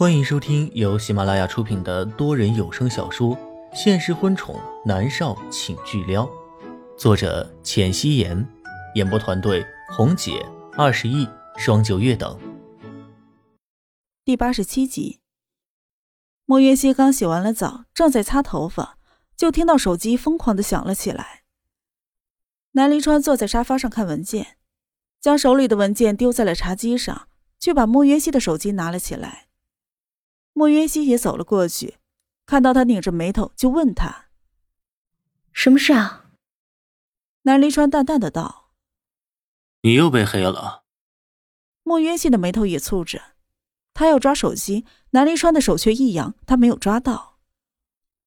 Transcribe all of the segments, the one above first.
欢迎收听由喜马拉雅出品的多人有声小说《现实婚宠男少请巨撩》，作者：浅汐颜，演播团队：红姐、二十亿、双九月等。第八十七集，莫约西刚洗完了澡，正在擦头发，就听到手机疯狂的响了起来。南离川坐在沙发上看文件，将手里的文件丢在了茶几上，却把莫约西的手机拿了起来。莫渊熙也走了过去，看到他拧着眉头，就问他：“什么事啊？”南离川淡淡的道：“你又被黑了。”莫渊熙的眉头也蹙着，他要抓手机，南离川的手却一扬，他没有抓到。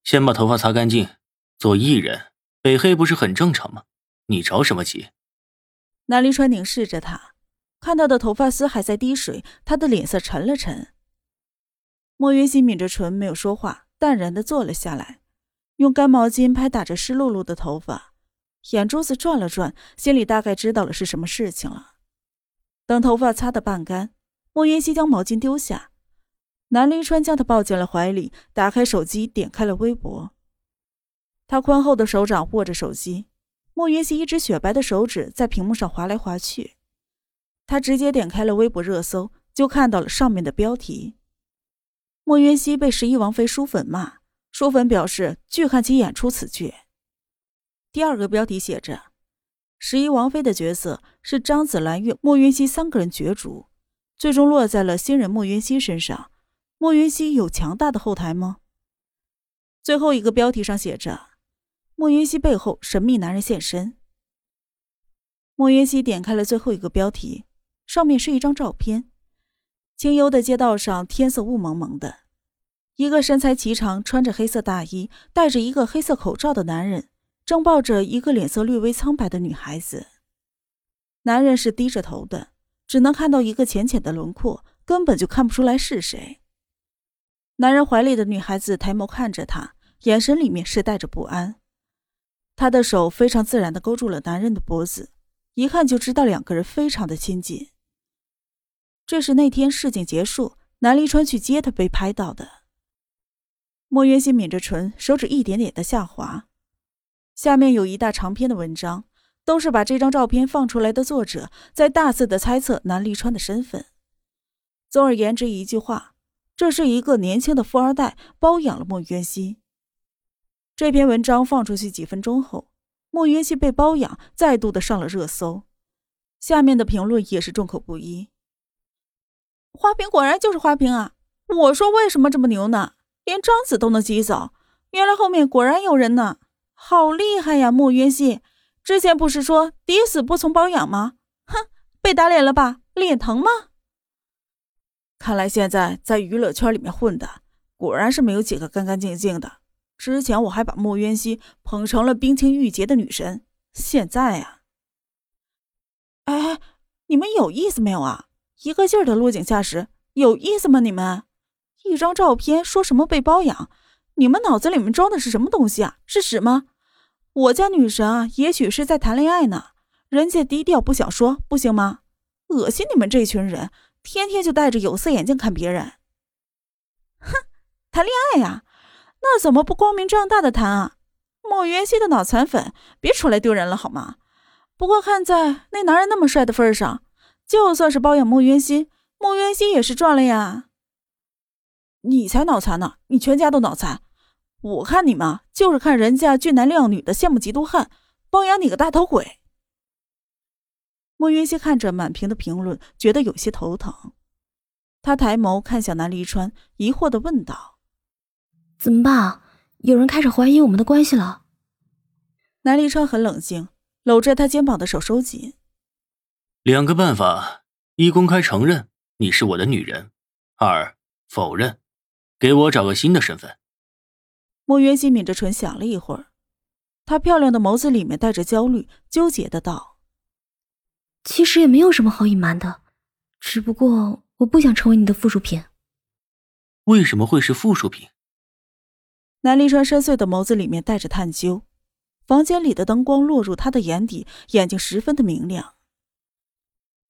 先把头发擦干净。做艺人被黑不是很正常吗？你着什么急？南离川凝视着他，看到的头发丝还在滴水，他的脸色沉了沉。莫云熙抿着唇，没有说话，淡然的坐了下来，用干毛巾拍打着湿漉漉的头发，眼珠子转了转，心里大概知道了是什么事情了。等头发擦得半干，莫云熙将毛巾丢下，南临川将他抱进了怀里，打开手机，点开了微博。他宽厚的手掌握着手机，莫云熙一只雪白的手指在屏幕上划来划去。他直接点开了微博热搜，就看到了上面的标题。莫渊熙被十一王妃书粉骂，书粉表示拒看其演出此剧。第二个标题写着：“十一王妃的角色是张子兰与莫渊熙三个人角逐，最终落在了新人莫渊熙身上。莫渊熙有强大的后台吗？”最后一个标题上写着：“莫渊熙背后神秘男人现身。”莫渊熙点开了最后一个标题，上面是一张照片。清幽的街道上，天色雾蒙蒙的。一个身材颀长、穿着黑色大衣、戴着一个黑色口罩的男人，正抱着一个脸色略微苍白的女孩子。男人是低着头的，只能看到一个浅浅的轮廓，根本就看不出来是谁。男人怀里的女孩子抬眸看着他，眼神里面是带着不安。他的手非常自然地勾住了男人的脖子，一看就知道两个人非常的亲近。这是那天试镜结束，南离川去接他被拍到的。莫渊熙抿着唇，手指一点点的下滑。下面有一大长篇的文章，都是把这张照片放出来的作者在大肆的猜测南离川的身份。总而言之，一句话，这是一个年轻的富二代包养了莫渊熙。这篇文章放出去几分钟后，莫渊熙被包养再度的上了热搜，下面的评论也是众口不一。花瓶果然就是花瓶啊！我说为什么这么牛呢？连张子都能挤走，原来后面果然有人呢！好厉害呀，莫渊熙！之前不是说抵死不从包养吗？哼，被打脸了吧？脸疼吗？看来现在在娱乐圈里面混的，果然是没有几个干干净净的。之前我还把莫渊熙捧成了冰清玉洁的女神，现在呀……哎，你们有意思没有啊？一个劲儿的落井下石，有意思吗？你们一张照片说什么被包养？你们脑子里面装的是什么东西啊？是屎吗？我家女神啊，也许是在谈恋爱呢，人家低调不想说，不行吗？恶心你们这群人，天天就戴着有色眼镜看别人。哼，谈恋爱呀？那怎么不光明正大的谈啊？莫元熙的脑残粉，别出来丢人了好吗？不过看在那男人那么帅的份上。就算是包养莫渊熙，莫渊熙也是赚了呀。你才脑残呢，你全家都脑残。我看你嘛就是看人家俊男靓女的羡慕嫉妒恨，包养你个大头鬼。莫云熙看着满屏的评论，觉得有些头疼。他抬眸看向南离川，疑惑的问道：“怎么办？有人开始怀疑我们的关系了？”南离川很冷静，搂着他肩膀的手收紧。两个办法：一、公开承认你是我的女人；二、否认，给我找个新的身份。莫渊熙抿着唇想了一会儿，她漂亮的眸子里面带着焦虑，纠结的道：“其实也没有什么好隐瞒的，只不过我不想成为你的附属品。”为什么会是附属品？南离川深邃的眸子里面带着探究，房间里的灯光落入他的眼底，眼睛十分的明亮。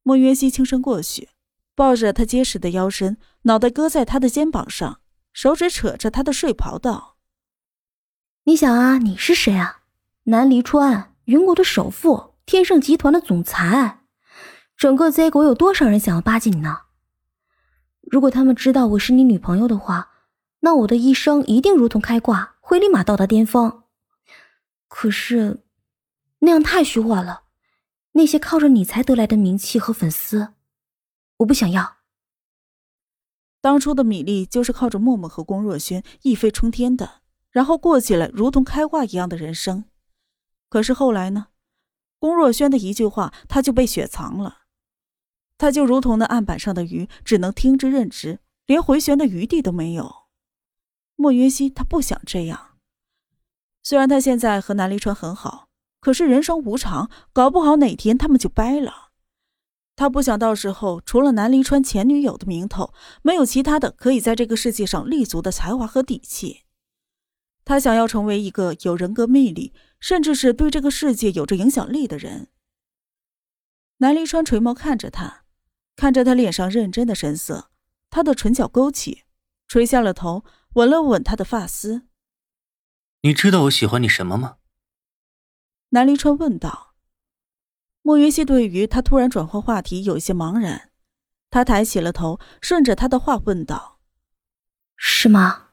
莫渊熙轻声过去，抱着他结实的腰身，脑袋搁在他的肩膀上，手指扯着他的睡袍道：“你想啊，你是谁啊？南离川，云国的首富，天盛集团的总裁。整个 Z 国有多少人想要巴结你呢？如果他们知道我是你女朋友的话，那我的一生一定如同开挂，会立马到达巅峰。可是，那样太虚幻了。那些靠着你才得来的名气和粉丝。”我不想要。当初的米粒就是靠着默默和龚若轩一飞冲天的，然后过起了如同开挂一样的人生。可是后来呢？龚若轩的一句话，他就被雪藏了，他就如同那案板上的鱼，只能听之任之，连回旋的余地都没有。莫云熙他不想这样。虽然他现在和南离川很好，可是人生无常，搞不好哪天他们就掰了。他不想到时候除了南离川前女友的名头，没有其他的可以在这个世界上立足的才华和底气。他想要成为一个有人格魅力，甚至是对这个世界有着影响力的人。南离川垂眸看着他，看着他脸上认真的神色，他的唇角勾起，垂下了头，吻了吻他的发丝。你知道我喜欢你什么吗？南离川问道。莫云溪对于他突然转换话题有一些茫然，他抬起了头，顺着他的话问道：“是吗？”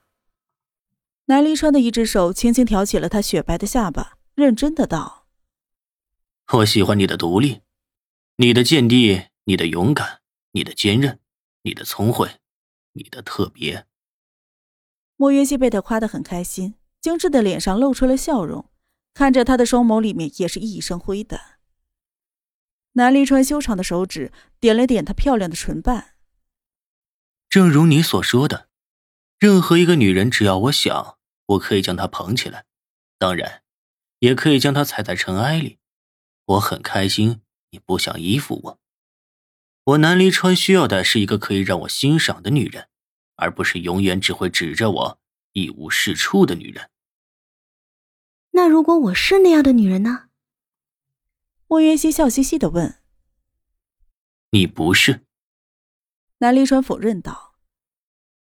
南离川的一只手轻轻挑起了他雪白的下巴，认真的道：“我喜欢你的独立，你的见地，你的勇敢，你的坚韧，你的聪慧，你的特别。”莫云溪被他夸得很开心，精致的脸上露出了笑容，看着他的双眸里面也是熠熠生辉的。南离川修长的手指点了点她漂亮的唇瓣。正如你所说的，任何一个女人，只要我想，我可以将她捧起来，当然，也可以将她踩在尘埃里。我很开心你不想依附我。我南离川需要的是一个可以让我欣赏的女人，而不是永远只会指着我一无是处的女人。那如果我是那样的女人呢？莫云熙笑嘻嘻的问：“你不是？”南离川否认道：“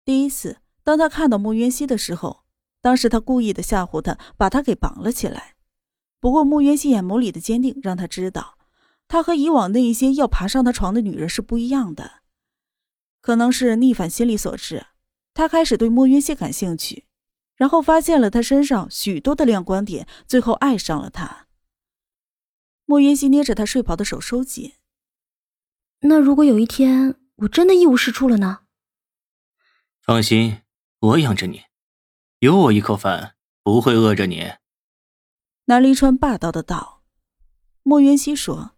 第一次，当他看到莫云熙的时候，当时他故意的吓唬他，把他给绑了起来。不过莫云熙眼眸里的坚定，让他知道，他和以往那一些要爬上他床的女人是不一样的。可能是逆反心理所致，他开始对莫云熙感兴趣，然后发现了他身上许多的亮光点，最后爱上了他。”莫云熙捏着他睡袍的手收紧。那如果有一天我真的一无是处了呢？放心，我养着你，有我一口饭，不会饿着你。南离川霸道的道。莫云熙说：“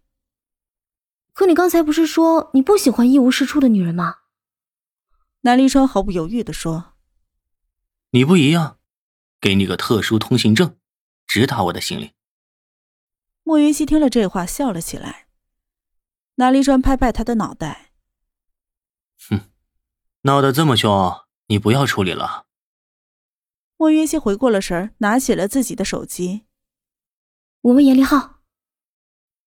可你刚才不是说你不喜欢一无是处的女人吗？”南离川毫不犹豫的说：“你不一样，给你个特殊通行证，直达我的心里。”莫云熙听了这话，笑了起来。南离川拍拍他的脑袋：“哼，闹得这么凶，你不要处理了。”莫云熙回过了神拿起了自己的手机。我问严立浩。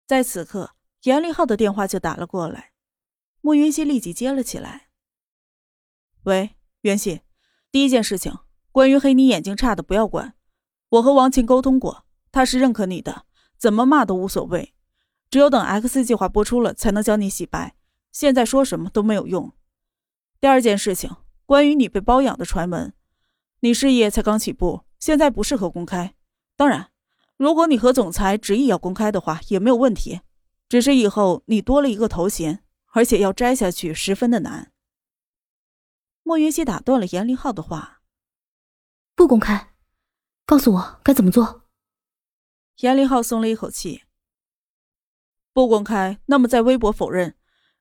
在此刻，严立浩的电话就打了过来。莫云熙立即接了起来：“喂，袁熙，第一件事情，关于黑你眼睛差的不要管，我和王琴沟通过，他是认可你的。”怎么骂都无所谓，只有等 X 计划播出了才能将你洗白。现在说什么都没有用。第二件事情，关于你被包养的传闻，你事业才刚起步，现在不适合公开。当然，如果你和总裁执意要公开的话，也没有问题。只是以后你多了一个头衔，而且要摘下去十分的难。莫云熙打断了严凌浩的话：“不公开，告诉我该怎么做。”严立浩松了一口气。不公开，那么在微博否认，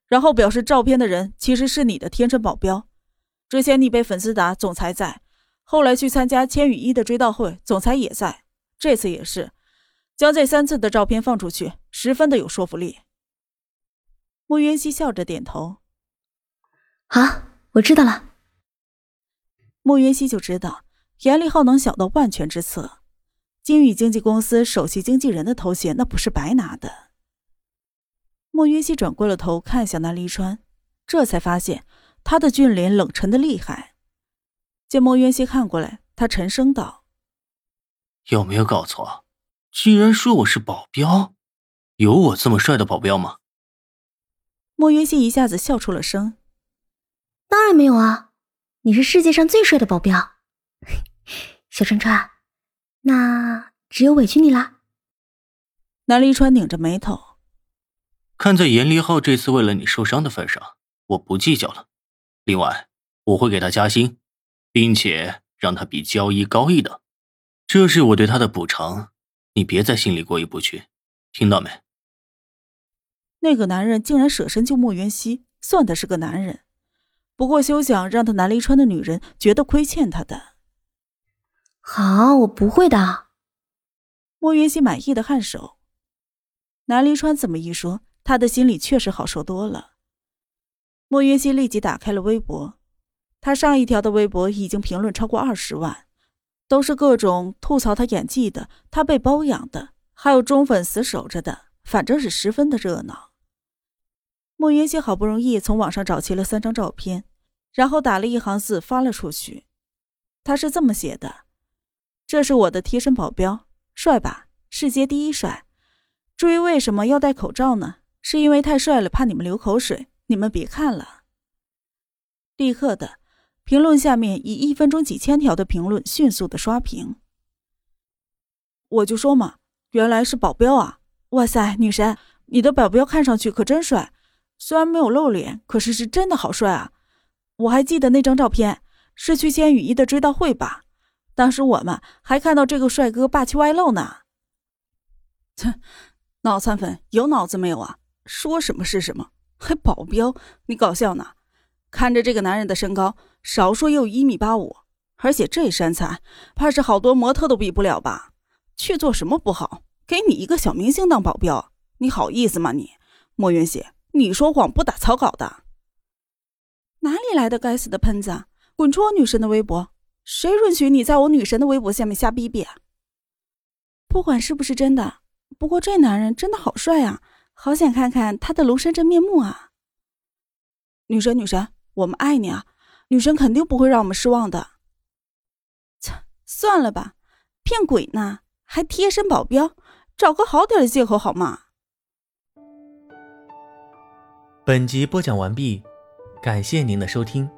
然后表示照片的人其实是你的天生保镖。之前你被粉丝打，总裁在；后来去参加千羽一的追悼会，总裁也在。这次也是，将这三次的照片放出去，十分的有说服力。穆云熙笑着点头：“好，我知道了。”穆云熙就知道严立浩能想到万全之策。金宇经纪公司首席经纪人的头衔，那不是白拿的。莫云熙转过了头，看向南离川，这才发现他的俊脸冷沉的厉害。见莫云熙看过来，他沉声道：“有没有搞错？居然说我是保镖？有我这么帅的保镖吗？”莫云熙一下子笑出了声：“当然没有啊，你是世界上最帅的保镖，小川川，那只有委屈你啦。”南离川拧着眉头，看在严离浩这次为了你受伤的份上，我不计较了。另外，我会给他加薪，并且让他比交一高一等，这是我对他的补偿。你别在心里过意不去，听到没？那个男人竟然舍身救莫元熙，算他是个男人。不过休想让他南离川的女人觉得亏欠他的。好，我不会的。莫云熙满意的颔首。南离川这么一说，他的心里确实好受多了。莫云熙立即打开了微博，他上一条的微博已经评论超过二十万，都是各种吐槽他演技的，他被包养的，还有忠粉死守着的，反正是十分的热闹。莫云熙好不容易从网上找齐了三张照片，然后打了一行字发了出去。他是这么写的：“这是我的贴身保镖，帅吧？世界第一帅。”至于为什么要戴口罩呢？是因为太帅了，怕你们流口水。你们别看了。立刻的，评论下面以一分钟几千条的评论迅速的刷屏。我就说嘛，原来是保镖啊！哇塞，女神，你的保镖看上去可真帅，虽然没有露脸，可是是真的好帅啊！我还记得那张照片，是去签雨衣的追悼会吧？当时我们还看到这个帅哥霸气外露呢。切。脑残粉有脑子没有啊？说什么是什么？还保镖？你搞笑呢？看着这个男人的身高，少说也有一米八五，而且这身材，怕是好多模特都比不了吧？去做什么不好？给你一个小明星当保镖，你好意思吗？你莫云雪，你说谎不打草稿的？哪里来的该死的喷子？滚出我女神的微博！谁允许你在我女神的微博下面瞎逼逼啊？不管是不是真的。不过这男人真的好帅啊，好想看看他的庐山真面目啊！女神，女神，我们爱你啊！女神肯定不会让我们失望的。切，算了吧，骗鬼呢，还贴身保镖，找个好点的借口好吗？本集播讲完毕，感谢您的收听。